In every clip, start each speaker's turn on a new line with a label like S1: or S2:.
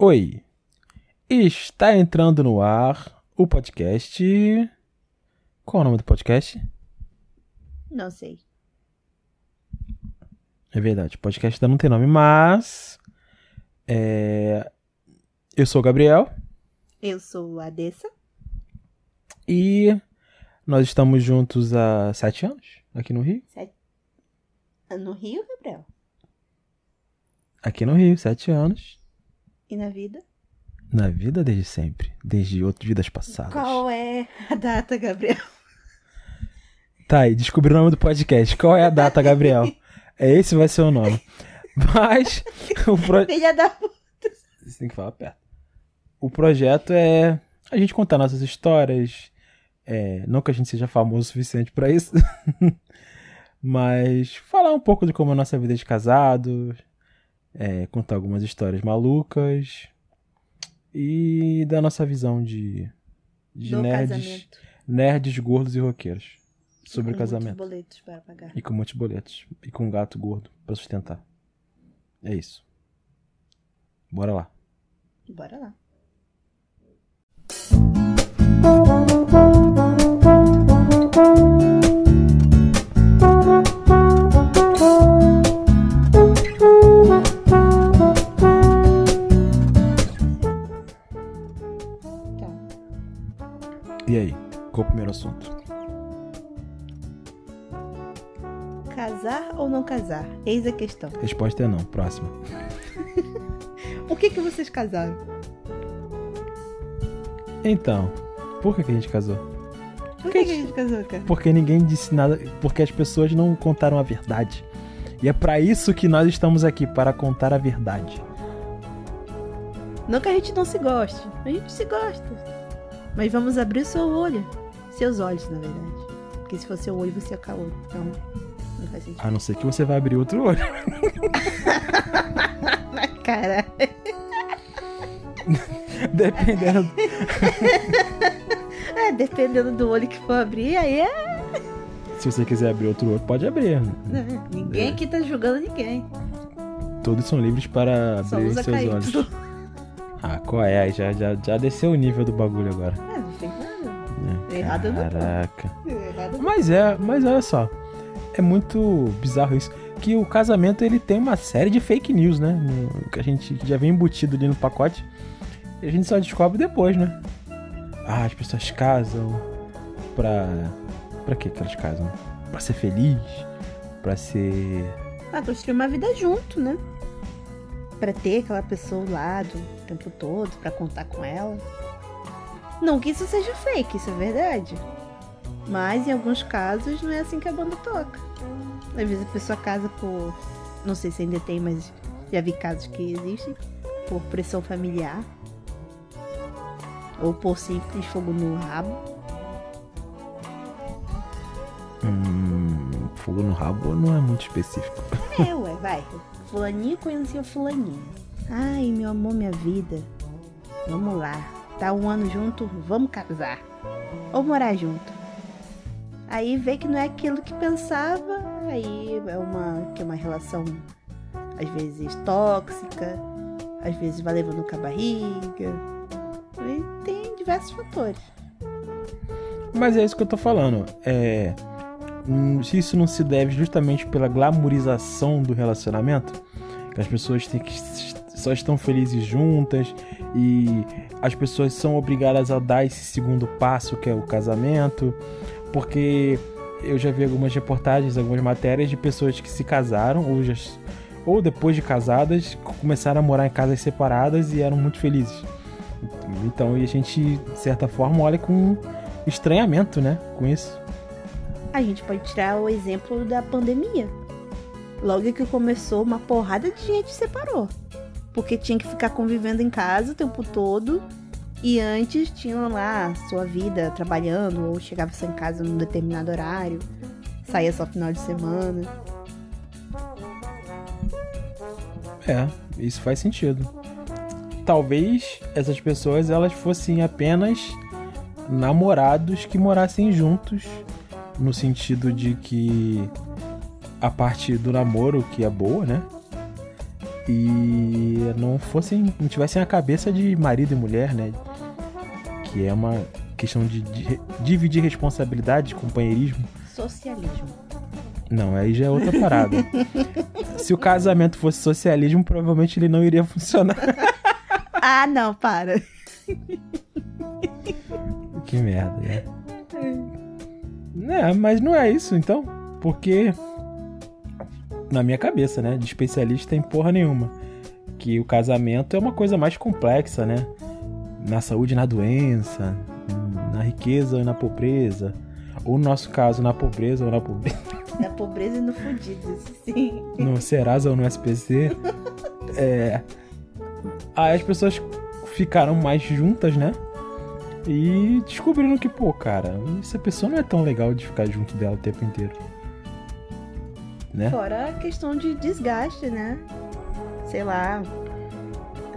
S1: Oi, está entrando no ar o podcast. Qual é o nome do podcast?
S2: Não sei.
S1: É verdade, o podcast ainda não tem nome, mas. É... Eu sou o Gabriel
S2: Eu sou a Dessa.
S1: e nós estamos juntos há sete anos aqui no Rio.
S2: Sete... No Rio, Gabriel?
S1: Aqui no Rio, sete anos.
S2: E na vida?
S1: Na vida desde sempre, desde outras vidas passadas.
S2: Qual é a data, Gabriel?
S1: Tá aí, descobri o nome do podcast. Qual é a data, Gabriel? É esse vai ser o nome. Mas o pro...
S2: Filha da puta.
S1: Você tem que falar perto. O projeto é a gente contar nossas histórias. É, não que a gente seja famoso o suficiente pra isso. Mas falar um pouco de como é a nossa vida de casado. É, contar algumas histórias malucas. E da nossa visão de, de
S2: Do
S1: nerds,
S2: casamento.
S1: nerds, gordos e roqueiros. Sobre
S2: Com
S1: casamento.
S2: muitos boletos para pagar.
S1: E com muitos boletos. E com um gato gordo pra sustentar. É isso. Bora lá.
S2: Bora lá.
S1: Primeiro assunto?
S2: Casar ou não casar? Eis a questão.
S1: Resposta é não. Próxima.
S2: O que que vocês casaram?
S1: Então, por que, que a gente casou?
S2: Por que, que a gente casou, cara?
S1: Porque ninguém disse nada. Porque as pessoas não contaram a verdade. E é pra isso que nós estamos aqui para contar a verdade.
S2: Não que a gente não se goste. A gente se gosta. Mas vamos abrir o seu olho. Seus olhos, na verdade. Porque se for seu olho, você é o outro. Então, não faz sentido.
S1: A não ser que você vai abrir outro olho.
S2: Caralho.
S1: Dependendo.
S2: É, dependendo do olho que for abrir, aí é.
S1: Se você quiser abrir outro olho, pode abrir.
S2: né? Ninguém aqui tá julgando ninguém.
S1: Todos são livres para
S2: Só
S1: abrir seus olhos. Ah, qual é? Já, já, já desceu o nível do bagulho agora.
S2: É, não.
S1: É. Caraca.
S2: Errado.
S1: Mas é, mas olha só. É muito bizarro isso. Que o casamento ele tem uma série de fake news, né? No- que a gente já vem embutido ali no pacote. E a gente só descobre depois, né? Ah, as pessoas casam pra. Pra que que elas casam? Pra ser feliz? Pra ser.
S2: Ah, construir uma vida junto, né? Pra ter aquela pessoa ao lado o tempo todo, pra contar com ela. Não que isso seja fake, isso é verdade. Mas em alguns casos não é assim que a banda toca. Às vezes a pessoa casa por. Não sei se ainda tem, mas já vi casos que existem. Por pressão familiar. Ou por simples fogo no rabo.
S1: Hum. Fogo no rabo não é muito específico.
S2: É, ué, vai. Fulaninho conhecia fulaninho. Ai, meu amor, minha vida. Vamos lá. Tá um ano junto, vamos casar. Ou morar junto. Aí vê que não é aquilo que pensava. Aí é uma, que é uma relação, às vezes, tóxica. Às vezes vai levando com a barriga. E tem diversos fatores.
S1: Mas é isso que eu tô falando. É. hum, Se isso não se deve justamente pela glamorização do relacionamento, que as pessoas têm que só estão felizes juntas e as pessoas são obrigadas a dar esse segundo passo que é o casamento, porque eu já vi algumas reportagens, algumas matérias de pessoas que se casaram ou já ou depois de casadas começaram a morar em casas separadas e eram muito felizes. Então, e a gente, de certa forma, olha com estranhamento, né? Com isso.
S2: A gente pode tirar o exemplo da pandemia. Logo que começou, uma porrada de gente se separou. Porque tinha que ficar convivendo em casa o tempo todo. E antes tinham lá sua vida trabalhando, ou chegava só em casa num determinado horário, saía só final de semana.
S1: É, isso faz sentido. Talvez essas pessoas elas fossem apenas namorados que morassem juntos, no sentido de que a parte do namoro, que é boa, né? E não fossem, não tivessem a cabeça de marido e mulher, né? Que é uma questão de, de dividir responsabilidade, companheirismo.
S2: Socialismo.
S1: Não, aí já é outra parada. Se o casamento fosse socialismo, provavelmente ele não iria funcionar.
S2: ah, não, para.
S1: que merda, né? É, mas não é isso então, porque na minha cabeça, né, de especialista em porra nenhuma, que o casamento é uma coisa mais complexa, né? Na saúde e na doença, na riqueza e na pobreza, ou no nosso caso, na pobreza ou na pobreza.
S2: Na pobreza e no fudido, sim.
S1: No Serasa ou no SPC. é. Aí as pessoas ficaram mais juntas, né? E descobriram que, pô, cara, essa pessoa não é tão legal de ficar junto dela o tempo inteiro. Né?
S2: Fora a questão de desgaste, né? Sei lá.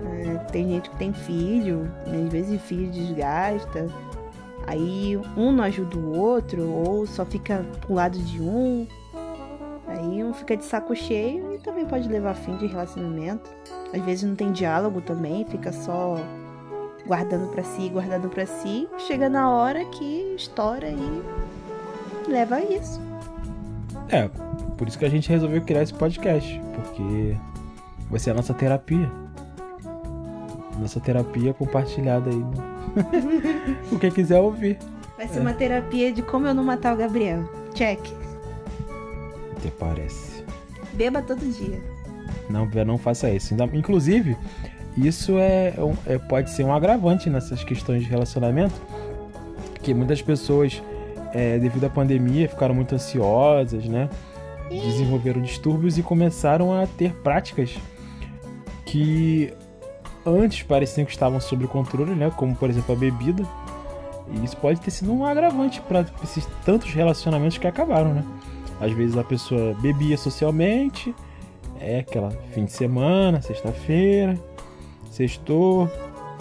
S2: É, tem gente que tem filho, às vezes filho desgasta. Aí um não ajuda o outro, ou só fica pro lado de um. Aí um fica de saco cheio e também pode levar a fim de relacionamento. Às vezes não tem diálogo também, fica só guardando para si, guardando para si, chega na hora que estoura e leva a isso.
S1: É, por isso que a gente resolveu criar esse podcast, porque vai ser a nossa terapia. Nossa terapia compartilhada aí. Né? o que quiser ouvir.
S2: Vai ser é. uma terapia de como eu não matar o Gabriel. Check.
S1: Até parece.
S2: Beba todo dia.
S1: Não, não faça isso. Inclusive, isso é, é, pode ser um agravante nessas questões de relacionamento, que muitas pessoas, é, devido à pandemia, ficaram muito ansiosas, né? Desenvolveram distúrbios e começaram a ter práticas que antes pareciam que estavam sob controle, né? Como por exemplo a bebida. E isso pode ter sido um agravante para esses tantos relacionamentos que acabaram, né? Às vezes a pessoa bebia socialmente, é aquela fim de semana, sexta-feira, sextou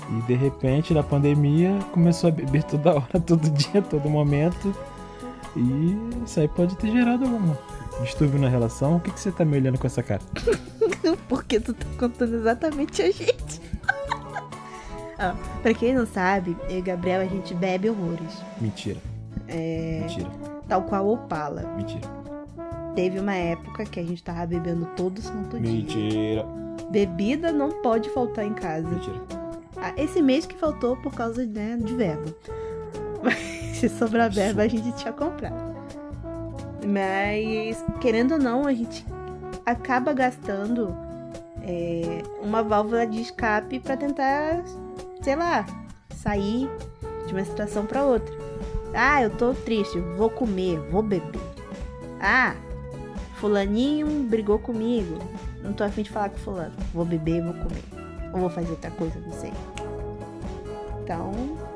S1: e de repente na pandemia começou a beber toda hora, todo dia, todo momento. E isso aí pode ter gerado algum distúrbio na relação. O que, que você tá me olhando com essa cara?
S2: Porque tu tá contando exatamente a gente. ah, pra quem não sabe, eu e Gabriel a gente bebe horrores.
S1: Mentira.
S2: É...
S1: Mentira.
S2: Tal qual Opala.
S1: Mentira.
S2: Teve uma época que a gente tava bebendo todo santo
S1: dia. Mentira.
S2: Bebida não pode faltar em casa.
S1: Mentira.
S2: Ah, esse mês que faltou por causa né, de verba. Mas se sobrar verba, a gente tinha comprado. Mas, querendo ou não, a gente acaba gastando é, uma válvula de escape para tentar, sei lá, sair de uma situação para outra. Ah, eu tô triste, vou comer, vou beber. Ah, fulaninho brigou comigo, não tô afim de falar com fulano. Vou beber, vou comer. Ou vou fazer outra coisa, não sei. Então.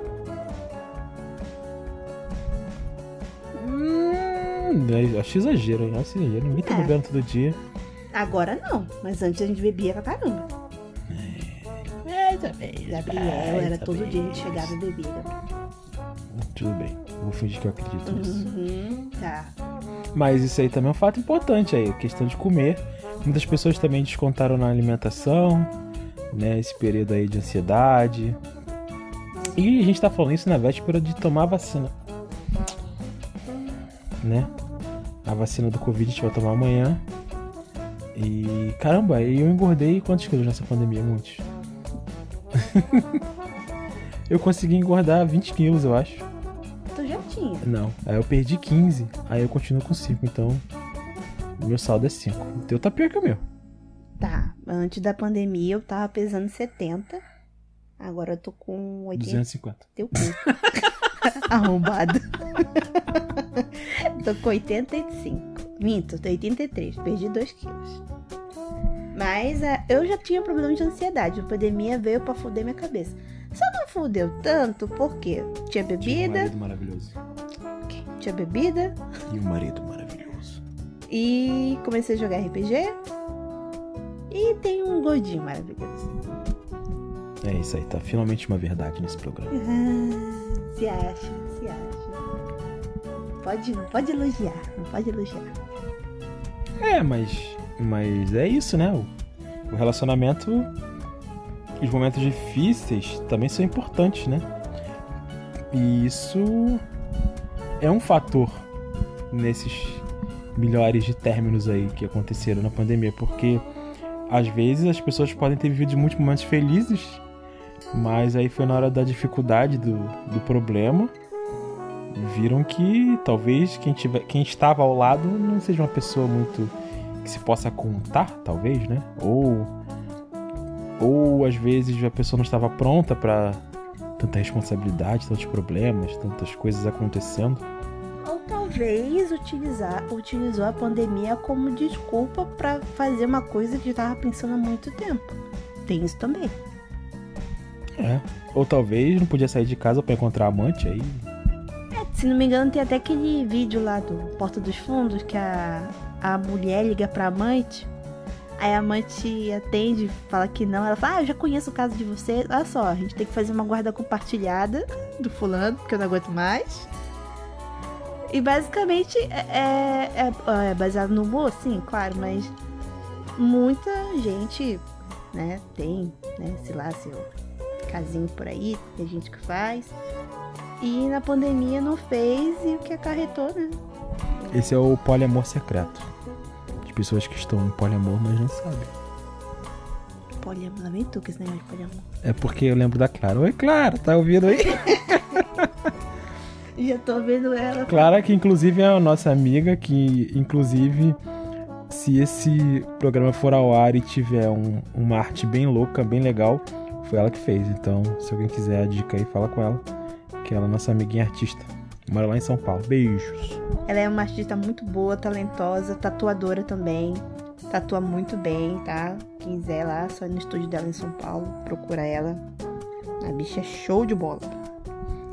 S1: Acho exagero, hein? Acho exagero. Ninguém tá é. bebendo todo dia.
S2: Agora não, mas antes a gente bebia pra caramba.
S1: É, também.
S2: Gabriel é, era todo dia a gente chegava e bebia.
S1: Tudo bem, vou fingir que eu acredito nisso.
S2: Uhum, tá.
S1: Mas isso aí também é um fato importante aí, questão de comer. Muitas pessoas também descontaram na alimentação, né? Esse período aí de ansiedade. E a gente tá falando isso na véspera de tomar a vacina. Né? A vacina do Covid a gente vai tomar amanhã. E caramba, eu engordei quantos quilos nessa pandemia? Muitos. eu consegui engordar 20 quilos, eu acho.
S2: Tu já tinha?
S1: Não, aí eu perdi 15. Aí eu continuo com 5, então meu saldo é 5. O teu tá pior que o meu.
S2: Tá. Antes da pandemia eu tava pesando 70. Agora eu tô com 80.
S1: 250.
S2: Teu cu. Arrombado. Tô com 85. Minto, tô 83. Perdi 2 quilos. Mas é, eu já tinha problema de ansiedade. A pandemia veio pra fuder minha cabeça. Só não fudeu tanto porque tinha bebida. Tinha um
S1: marido maravilhoso.
S2: Tinha bebida.
S1: E um marido maravilhoso.
S2: E comecei a jogar RPG. E tem um gordinho maravilhoso.
S1: É isso aí, tá finalmente uma verdade nesse programa.
S2: se acha, se acha. Pode, pode elogiar, não pode elogiar.
S1: É, mas. Mas é isso, né? o relacionamento, os momentos difíceis também são importantes, né? E isso é um fator nesses milhares de términos aí que aconteceram na pandemia, porque às vezes as pessoas podem ter vivido muitos momentos felizes, mas aí foi na hora da dificuldade do, do problema, viram que talvez quem, tiver, quem estava ao lado não seja uma pessoa muito que se possa contar, talvez, né? Ou ou às vezes a pessoa não estava pronta para tanta responsabilidade, tantos problemas, tantas coisas acontecendo
S2: talvez utilizar, utilizou a pandemia como desculpa para fazer uma coisa que estava pensando há muito tempo. Tem isso também.
S1: É. Ou talvez não podia sair de casa para encontrar amante aí.
S2: Se não me engano, tem até aquele vídeo lá do Porta dos Fundos que a, a mulher liga pra amante. Aí a amante atende, fala que não. Ela fala: Ah, eu já conheço o caso de você. Olha só, a gente tem que fazer uma guarda compartilhada do fulano, porque eu não aguento mais. E basicamente é, é, é, é baseado no humor, sim, claro, mas muita gente, né, tem, né, sei lá, seu casinho por aí, tem gente que faz. E na pandemia não fez e o que acarretou, né?
S1: Esse é o poliamor secreto. De pessoas que estão em poliamor, mas não sabem.
S2: Poliamor, vem tu que esse negócio de poliamor.
S1: É porque eu lembro da Clara. Oi, Clara, tá ouvindo aí?
S2: Já tô vendo ela.
S1: Clara, que inclusive é a nossa amiga, que inclusive, se esse programa for ao ar e tiver um, uma arte bem louca, bem legal, foi ela que fez. Então, se alguém quiser a dica aí, fala com ela, é nossa amiguinha artista. Mora lá em São Paulo. Beijos.
S2: Ela é uma artista muito boa, talentosa, tatuadora também. Tatua muito bem, tá? Quem quiser lá, só no estúdio dela em São Paulo, procura ela. A bicha é show de bola.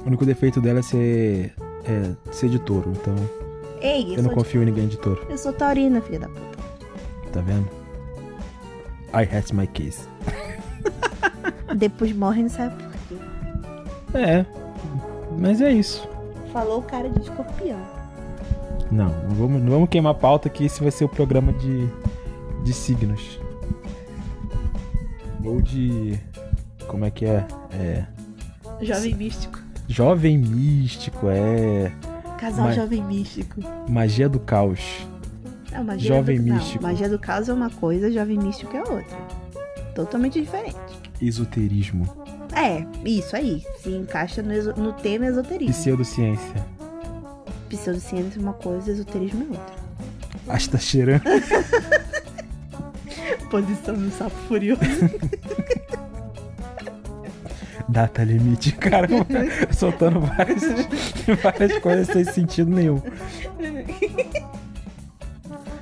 S1: O único defeito dela é ser, é, ser de touro, então.
S2: Ei,
S1: eu, eu não confio de... em ninguém de touro.
S2: Eu sou taurina, filha da puta.
S1: Tá vendo? I had my case.
S2: Depois morre, não sabe por quê.
S1: É, mas é isso.
S2: Falou o cara de escorpião.
S1: Não, não vamos, não vamos queimar a pauta que esse vai ser o programa de, de signos. Ou de. Como é que é? É.
S2: Jovem místico.
S1: Jovem místico, é.
S2: Casal Ma... jovem místico.
S1: Magia do caos.
S2: Não, magia jovem do... místico. Não, magia do caos é uma coisa, jovem místico é outra. Totalmente diferente.
S1: Esoterismo.
S2: É, isso aí. Se encaixa no, no tema esoterismo.
S1: Pseudociência.
S2: Pseudociência é uma coisa, esoterismo é outra.
S1: Acho que tá cheirando.
S2: Posição do sapo furioso.
S1: data limite, cara, soltando várias, várias coisas sem sentido nenhum.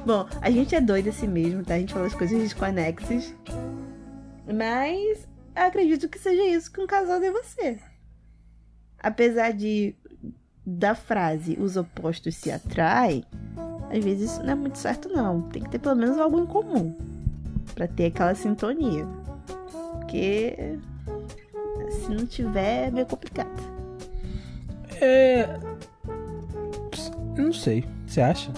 S2: Bom, a gente é doido assim mesmo, tá? A gente fala as coisas desconexas. Mas acredito que seja isso que um casal deve ser. Apesar de da frase os opostos se atraem, às vezes isso não é muito certo não. Tem que ter pelo menos algo em comum para ter aquela sintonia. Porque se não tiver, é meio complicado.
S1: É. Não sei. Você acha?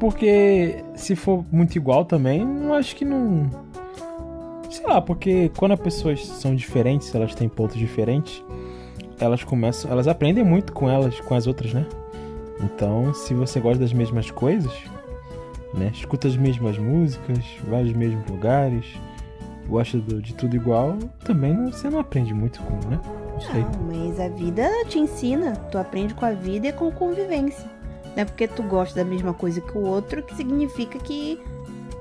S1: Porque se for muito igual também, não acho que não. Sei lá, porque quando as pessoas são diferentes, elas têm pontos diferentes, elas começam. Elas aprendem muito com elas, com as outras, né? Então, se você gosta das mesmas coisas, né? Escuta as mesmas músicas, vai aos mesmos lugares, gosta de tudo igual, também você não aprende muito com, né? Não sei.
S2: Não, mas a vida te ensina. Tu aprende com a vida e com convivência. Não é porque tu gosta da mesma coisa que o outro que significa que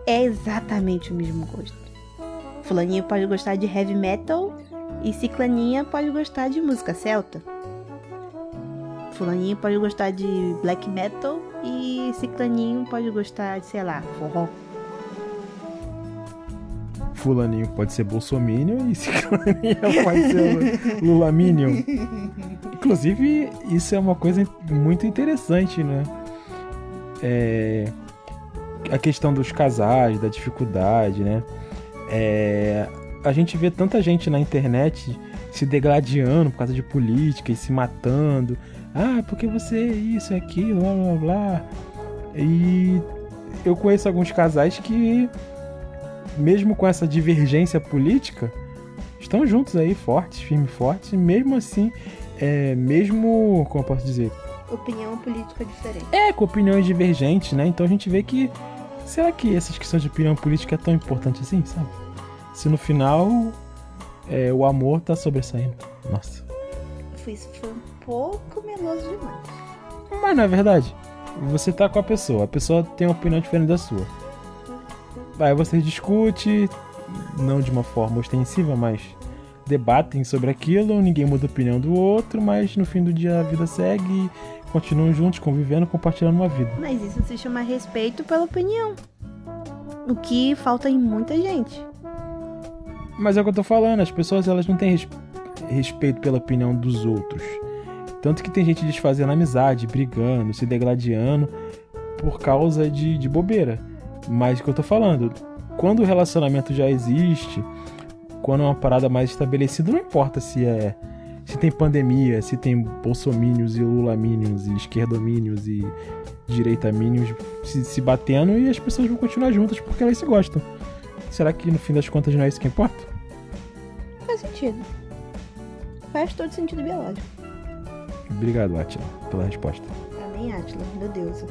S2: é exatamente o mesmo gosto. Fulaninho pode gostar de heavy metal e ciclaninha pode gostar de música celta. Fulaninho pode gostar de black metal e ciclaninho pode gostar de, sei lá, forró
S1: fulaninho pode ser bolsominion e ciclaninho pode ser lulaminion. Inclusive, isso é uma coisa muito interessante, né? É... A questão dos casais, da dificuldade, né? É... A gente vê tanta gente na internet se degladiando por causa de política e se matando. Ah, porque você é isso, é aquilo, blá blá blá. E eu conheço alguns casais que mesmo com essa divergência política, estão juntos aí, fortes, firmes e fortes, e mesmo assim, é, mesmo, como eu posso dizer,
S2: Opinião política diferente.
S1: é, com opiniões divergentes, né? Então a gente vê que, será que essas questões de opinião política é tão importante assim, sabe? Se no final é, o amor tá sobressaindo. Nossa.
S2: Foi, isso foi um pouco meloso demais.
S1: Mas não é verdade. Você tá com a pessoa, a pessoa tem uma opinião diferente da sua. Aí você discute, não de uma forma ostensiva, mas debatem sobre aquilo, ninguém muda a opinião do outro, mas no fim do dia a vida segue e continuam juntos, convivendo, compartilhando uma vida.
S2: Mas isso se chama respeito pela opinião. O que falta em muita gente.
S1: Mas é o que eu tô falando, as pessoas elas não têm res- respeito pela opinião dos outros. Tanto que tem gente desfazendo amizade, brigando, se degladiando por causa de, de bobeira. Mas o que eu tô falando, quando o relacionamento já existe, quando é uma parada mais estabelecida, não importa se é. Se tem pandemia, se tem bolsomínios e lulamínios e esquerdomínios e direitamínios se, se batendo e as pessoas vão continuar juntas porque elas se gostam. Será que no fim das contas não é isso que importa?
S2: Faz sentido. Faz todo sentido biológico.
S1: Obrigado, Atila, pela resposta.
S2: Amém, Atila. Meu Deus.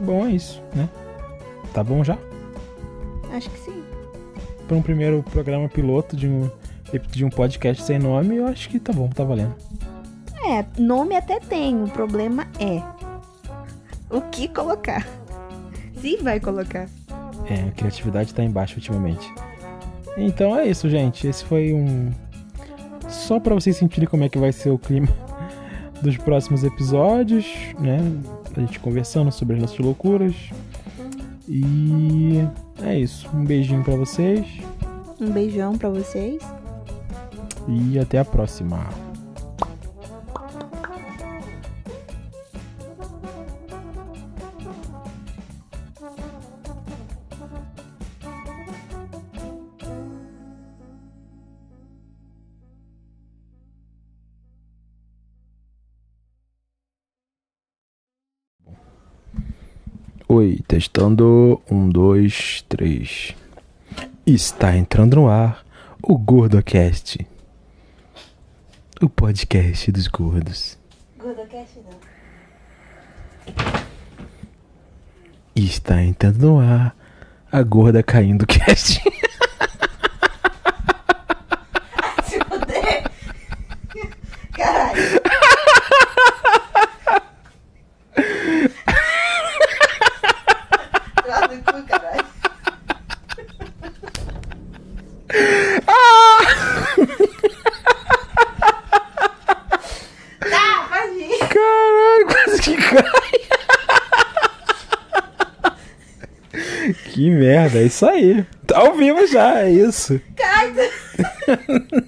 S1: Bom, é isso, né? Tá bom já?
S2: Acho que sim.
S1: Para um primeiro programa piloto de um, de um podcast sem nome, eu acho que tá bom, tá valendo.
S2: É, nome até tem. O problema é o que colocar. Se vai colocar.
S1: É, a criatividade tá embaixo ultimamente. Então é isso, gente. Esse foi um. Só para vocês sentirem como é que vai ser o clima dos próximos episódios, né? A gente conversando sobre as nossas loucuras. E é isso. Um beijinho para vocês
S2: Um beijão pra vocês.
S1: e até a próxima. Oi, testando. Um, dois, três. Está entrando no ar o GordoCast. O podcast dos gordos.
S2: Gordocast não.
S1: Está entrando no ar a gorda caindo cast.
S2: Se puder. Caralho. Lá no cu, caralho. Tá, pode ir.
S1: Caralho, quase que cai. Que merda, é isso aí. Tá ao vivo já, é isso.
S2: Cai.